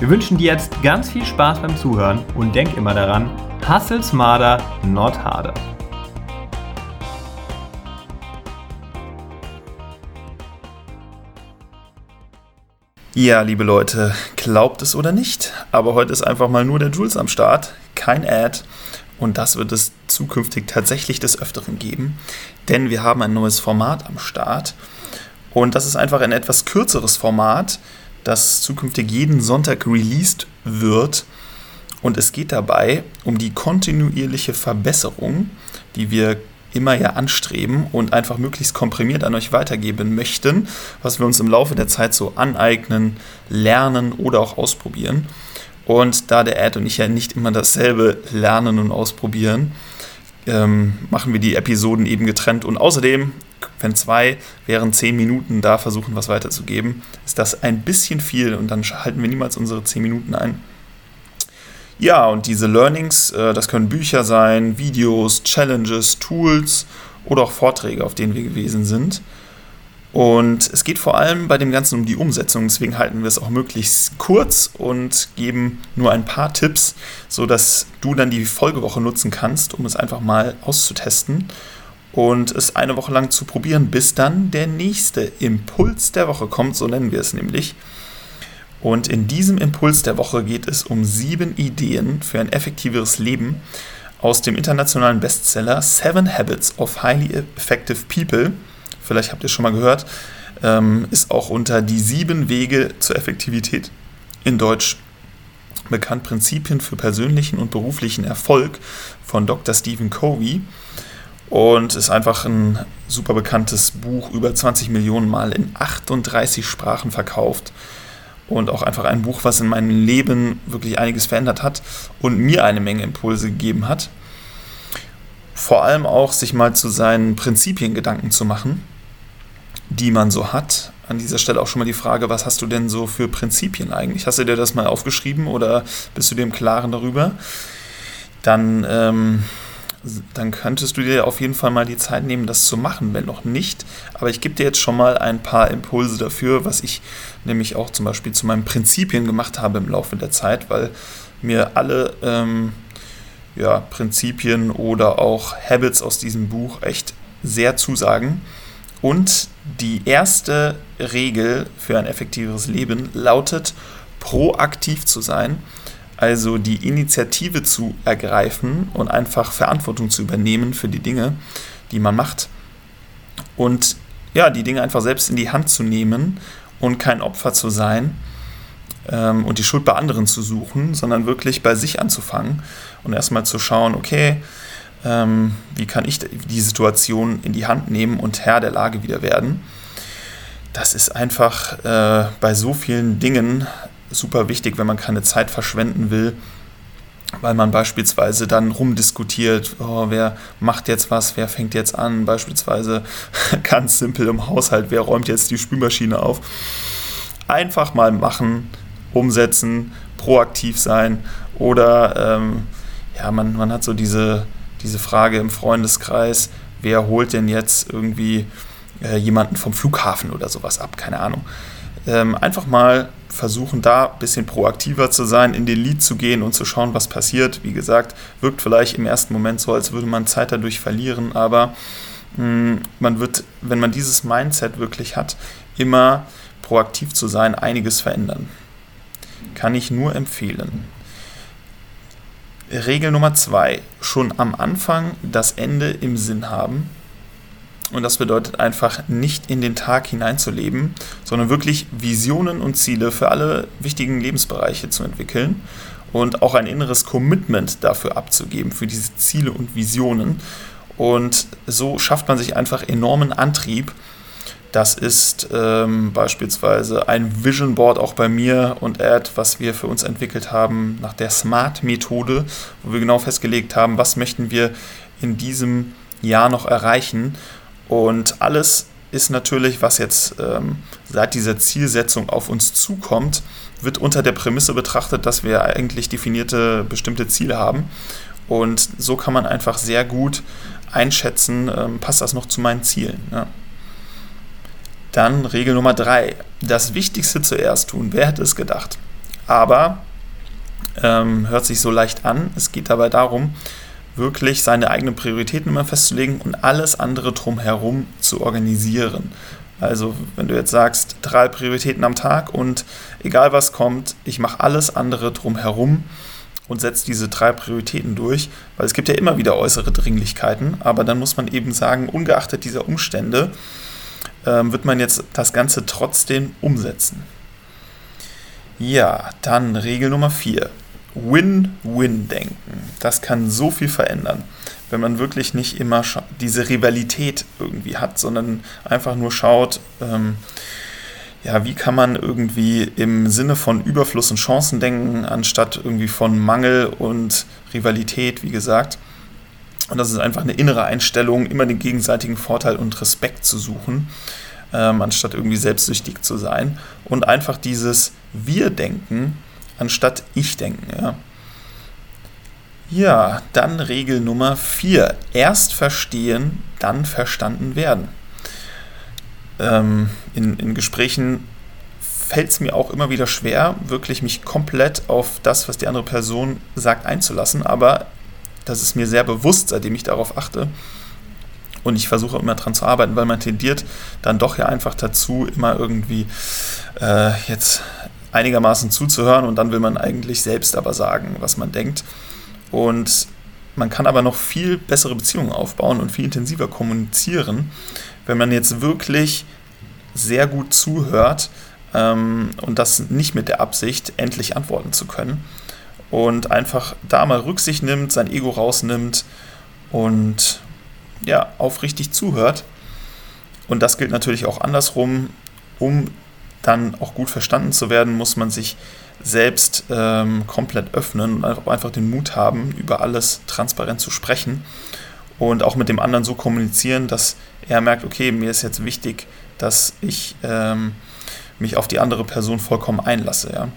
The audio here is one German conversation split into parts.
Wir wünschen dir jetzt ganz viel Spaß beim Zuhören und denk immer daran, hustle smarter, not harder. Ja, liebe Leute, glaubt es oder nicht, aber heute ist einfach mal nur der Jules am Start, kein Ad. Und das wird es zukünftig tatsächlich des Öfteren geben, denn wir haben ein neues Format am Start. Und das ist einfach ein etwas kürzeres Format, das zukünftig jeden Sonntag released wird. Und es geht dabei um die kontinuierliche Verbesserung, die wir immer ja anstreben und einfach möglichst komprimiert an euch weitergeben möchten, was wir uns im Laufe der Zeit so aneignen, lernen oder auch ausprobieren. Und da der Ad und ich ja nicht immer dasselbe lernen und ausprobieren, ähm, machen wir die Episoden eben getrennt. Und außerdem, wenn zwei während zehn Minuten da versuchen, was weiterzugeben, ist das ein bisschen viel und dann halten wir niemals unsere zehn Minuten ein. Ja, und diese Learnings, äh, das können Bücher sein, Videos, Challenges, Tools oder auch Vorträge, auf denen wir gewesen sind. Und es geht vor allem bei dem Ganzen um die Umsetzung, deswegen halten wir es auch möglichst kurz und geben nur ein paar Tipps, sodass du dann die Folgewoche nutzen kannst, um es einfach mal auszutesten und es eine Woche lang zu probieren, bis dann der nächste Impuls der Woche kommt, so nennen wir es nämlich. Und in diesem Impuls der Woche geht es um sieben Ideen für ein effektiveres Leben aus dem internationalen Bestseller Seven Habits of Highly Effective People vielleicht habt ihr schon mal gehört, ähm, ist auch unter die sieben Wege zur Effektivität in Deutsch bekannt. Prinzipien für persönlichen und beruflichen Erfolg von Dr. Stephen Covey. Und ist einfach ein super bekanntes Buch, über 20 Millionen Mal in 38 Sprachen verkauft. Und auch einfach ein Buch, was in meinem Leben wirklich einiges verändert hat und mir eine Menge Impulse gegeben hat. Vor allem auch sich mal zu seinen Prinzipien Gedanken zu machen die man so hat. An dieser Stelle auch schon mal die Frage, was hast du denn so für Prinzipien eigentlich? Hast du dir das mal aufgeschrieben oder bist du dir im Klaren darüber? Dann, ähm, dann könntest du dir auf jeden Fall mal die Zeit nehmen, das zu machen, wenn noch nicht. Aber ich gebe dir jetzt schon mal ein paar Impulse dafür, was ich nämlich auch zum Beispiel zu meinen Prinzipien gemacht habe im Laufe der Zeit, weil mir alle ähm, ja, Prinzipien oder auch Habits aus diesem Buch echt sehr zusagen. Und die erste Regel für ein effektiveres Leben lautet, proaktiv zu sein, also die Initiative zu ergreifen und einfach Verantwortung zu übernehmen für die Dinge, die man macht. Und ja, die Dinge einfach selbst in die Hand zu nehmen und kein Opfer zu sein ähm, und die Schuld bei anderen zu suchen, sondern wirklich bei sich anzufangen und erstmal zu schauen, okay, ähm, wie kann ich die Situation in die Hand nehmen und Herr der Lage wieder werden. Das ist einfach äh, bei so vielen Dingen super wichtig, wenn man keine Zeit verschwenden will, weil man beispielsweise dann rumdiskutiert, oh, wer macht jetzt was, wer fängt jetzt an, beispielsweise ganz simpel im Haushalt, wer räumt jetzt die Spülmaschine auf. Einfach mal machen, umsetzen, proaktiv sein oder ähm, ja, man, man hat so diese diese Frage im Freundeskreis, wer holt denn jetzt irgendwie äh, jemanden vom Flughafen oder sowas ab, keine Ahnung. Ähm, einfach mal versuchen, da ein bisschen proaktiver zu sein, in den Lied zu gehen und zu schauen, was passiert. Wie gesagt, wirkt vielleicht im ersten Moment so, als würde man Zeit dadurch verlieren, aber mh, hm, man wird, wenn man dieses Mindset wirklich hat, immer proaktiv zu sein, einiges verändern. Kann ich nur empfehlen. Regel Nummer zwei, schon am Anfang das Ende im Sinn haben. Und das bedeutet einfach nicht in den Tag hineinzuleben, sondern wirklich Visionen und Ziele für alle wichtigen Lebensbereiche zu entwickeln und auch ein inneres Commitment dafür abzugeben, für diese Ziele und Visionen. Und so schafft man sich einfach enormen Antrieb, Das ist ähm, beispielsweise ein Vision Board auch bei mir und Ad, was wir für uns entwickelt haben nach der Smart-Methode, wo wir genau festgelegt haben, was möchten wir in diesem Jahr noch erreichen. Und alles ist natürlich, was jetzt ähm, seit dieser Zielsetzung auf uns zukommt, wird unter der Prämisse betrachtet, dass wir eigentlich definierte bestimmte Ziele haben. Und so kann man einfach sehr gut einschätzen, ähm, passt das noch zu meinen Zielen. Ja. Dann Regel Nummer drei: Das Wichtigste zuerst tun. Wer hätte es gedacht? Aber ähm, hört sich so leicht an. Es geht dabei darum, wirklich seine eigenen Prioritäten immer festzulegen und alles andere drumherum zu organisieren. Also wenn du jetzt sagst, drei Prioritäten am Tag und egal was kommt, ich mache alles andere drumherum und setze diese drei Prioritäten durch, weil es gibt ja immer wieder äußere Dringlichkeiten, aber dann muss man eben sagen, ungeachtet dieser Umstände, ähm, wird man jetzt das Ganze trotzdem umsetzen. Ja, dann Regel Nummer 4. Win-Win-Denken. Das kann so viel verändern, wenn man wirklich nicht immer diese Rivalität irgendwie hat, sondern einfach nur schaut, ähm, ja, wie kann man irgendwie im Sinne von Überfluss und Chancen denken, anstatt irgendwie von Mangel und Rivalität, wie gesagt. Und das ist einfach eine innere Einstellung, immer den gegenseitigen Vorteil und Respekt zu suchen, ähm, anstatt irgendwie selbstsüchtig zu sein. Und einfach dieses Wir-Denken anstatt Ich-Denken. Ja. ja, dann Regel Nummer 4. Erst verstehen, dann verstanden werden. Ähm, in, in Gesprächen fällt es mir auch immer wieder schwer, wirklich mich komplett auf das, was die andere Person sagt, einzulassen. Aber das ist mir sehr bewusst, seitdem ich darauf achte. Und ich versuche immer dran zu arbeiten, weil man tendiert dann doch ja einfach dazu, immer irgendwie äh, jetzt einigermaßen zuzuhören und dann will man eigentlich selbst aber sagen, was man denkt. Und man kann aber noch viel bessere Beziehungen aufbauen und viel intensiver kommunizieren, wenn man jetzt wirklich sehr gut zuhört ähm, und das nicht mit der Absicht, endlich antworten zu können und einfach da mal Rücksicht nimmt, sein Ego rausnimmt und ja, aufrichtig zuhört. Und das gilt natürlich auch andersrum. Um dann auch gut verstanden zu werden, muss man sich selbst ähm, komplett öffnen und einfach den Mut haben, über alles transparent zu sprechen und auch mit dem anderen so kommunizieren, dass er merkt, okay, mir ist jetzt wichtig, dass ich ähm, mich auf die andere Person vollkommen einlasse. Ja.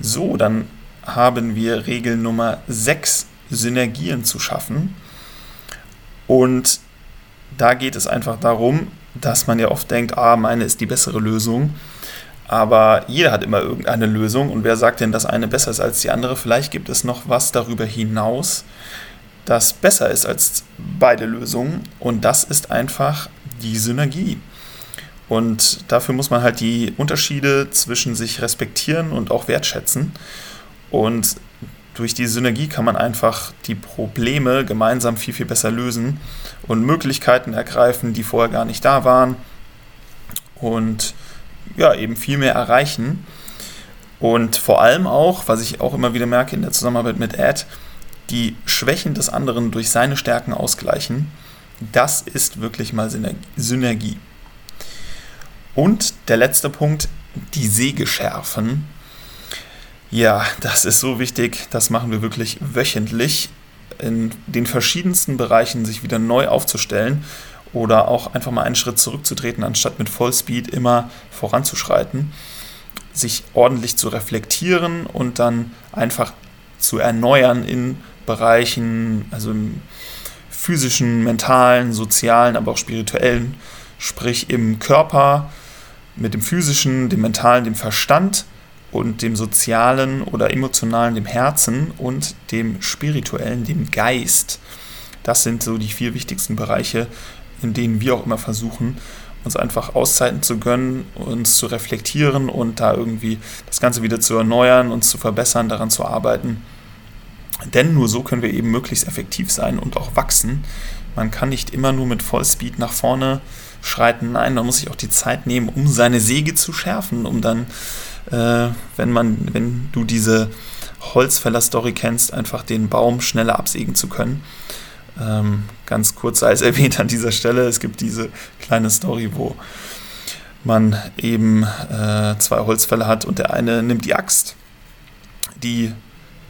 So, dann haben wir Regel Nummer 6, Synergien zu schaffen. Und da geht es einfach darum, dass man ja oft denkt, ah, meine ist die bessere Lösung. Aber jeder hat immer irgendeine Lösung und wer sagt denn, dass eine besser ist als die andere? Vielleicht gibt es noch was darüber hinaus, das besser ist als beide Lösungen und das ist einfach die Synergie. Und dafür muss man halt die Unterschiede zwischen sich respektieren und auch wertschätzen. Und durch die Synergie kann man einfach die Probleme gemeinsam viel, viel besser lösen und Möglichkeiten ergreifen, die vorher gar nicht da waren. Und ja, eben viel mehr erreichen. Und vor allem auch, was ich auch immer wieder merke in der Zusammenarbeit mit Ad, die Schwächen des anderen durch seine Stärken ausgleichen. Das ist wirklich mal Synergie. Und der letzte Punkt, die Säge schärfen. Ja, das ist so wichtig. Das machen wir wirklich wöchentlich in den verschiedensten Bereichen sich wieder neu aufzustellen oder auch einfach mal einen Schritt zurückzutreten, anstatt mit Vollspeed immer voranzuschreiten, sich ordentlich zu reflektieren und dann einfach zu erneuern in Bereichen, also im physischen, mentalen, sozialen, aber auch spirituellen, sprich im Körper, mit dem physischen, dem mentalen, dem Verstand und dem sozialen oder emotionalen, dem Herzen und dem spirituellen, dem Geist. Das sind so die vier wichtigsten Bereiche, in denen wir auch immer versuchen, uns einfach Auszeiten zu gönnen, uns zu reflektieren und da irgendwie das Ganze wieder zu erneuern, uns zu verbessern, daran zu arbeiten. Denn nur so können wir eben möglichst effektiv sein und auch wachsen. Man kann nicht immer nur mit Vollspeed nach vorne schreiten. Nein, man muss sich auch die Zeit nehmen, um seine Säge zu schärfen, um dann, äh, wenn man, wenn du diese Holzfäller-Story kennst, einfach den Baum schneller absägen zu können. Ähm, ganz kurz es erwähnt an dieser Stelle, es gibt diese kleine Story, wo man eben äh, zwei Holzfälle hat und der eine nimmt die Axt, die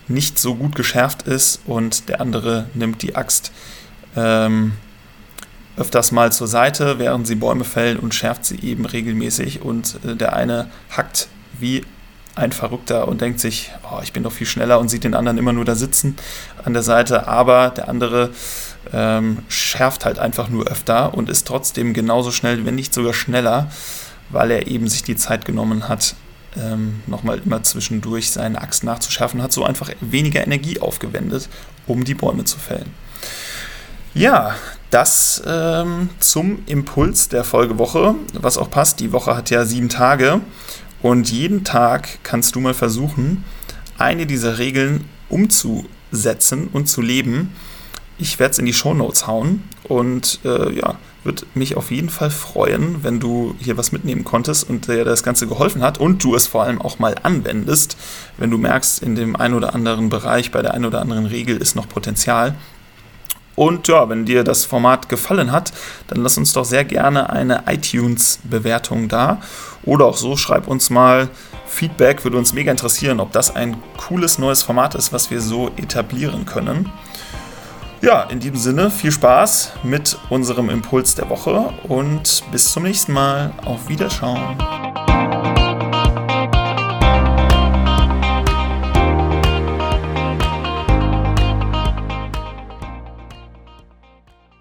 nicht so gut geschärft ist und der andere nimmt die Axt ähm, öfters mal zur Seite, während sie Bäume fällen und schärft sie eben regelmäßig. Und äh, der eine hackt wie ein Verrückter und denkt sich, oh, ich bin doch viel schneller und sieht den anderen immer nur da sitzen an der Seite, aber der andere ähm, schärft halt einfach nur öfter und ist trotzdem genauso schnell, wenn nicht sogar schneller, weil er eben sich die Zeit genommen hat, ähm, nochmal immer zwischendurch seine Axt nachzuschärfen, hat so einfach weniger Energie aufgewendet, um die Bäume zu fällen. Ja, das ähm, zum Impuls der Folgewoche, was auch passt. Die Woche hat ja sieben Tage und jeden Tag kannst du mal versuchen, eine dieser Regeln umzusetzen und zu leben. Ich werde es in die Show Notes hauen und äh, ja, würde mich auf jeden Fall freuen, wenn du hier was mitnehmen konntest und dir das Ganze geholfen hat und du es vor allem auch mal anwendest, wenn du merkst, in dem einen oder anderen Bereich, bei der einen oder anderen Regel ist noch Potenzial. Und ja, wenn dir das Format gefallen hat, dann lass uns doch sehr gerne eine iTunes-Bewertung da. Oder auch so, schreib uns mal Feedback, würde uns mega interessieren, ob das ein cooles neues Format ist, was wir so etablieren können. Ja, in diesem Sinne viel Spaß mit unserem Impuls der Woche und bis zum nächsten Mal. Auf Wiederschauen.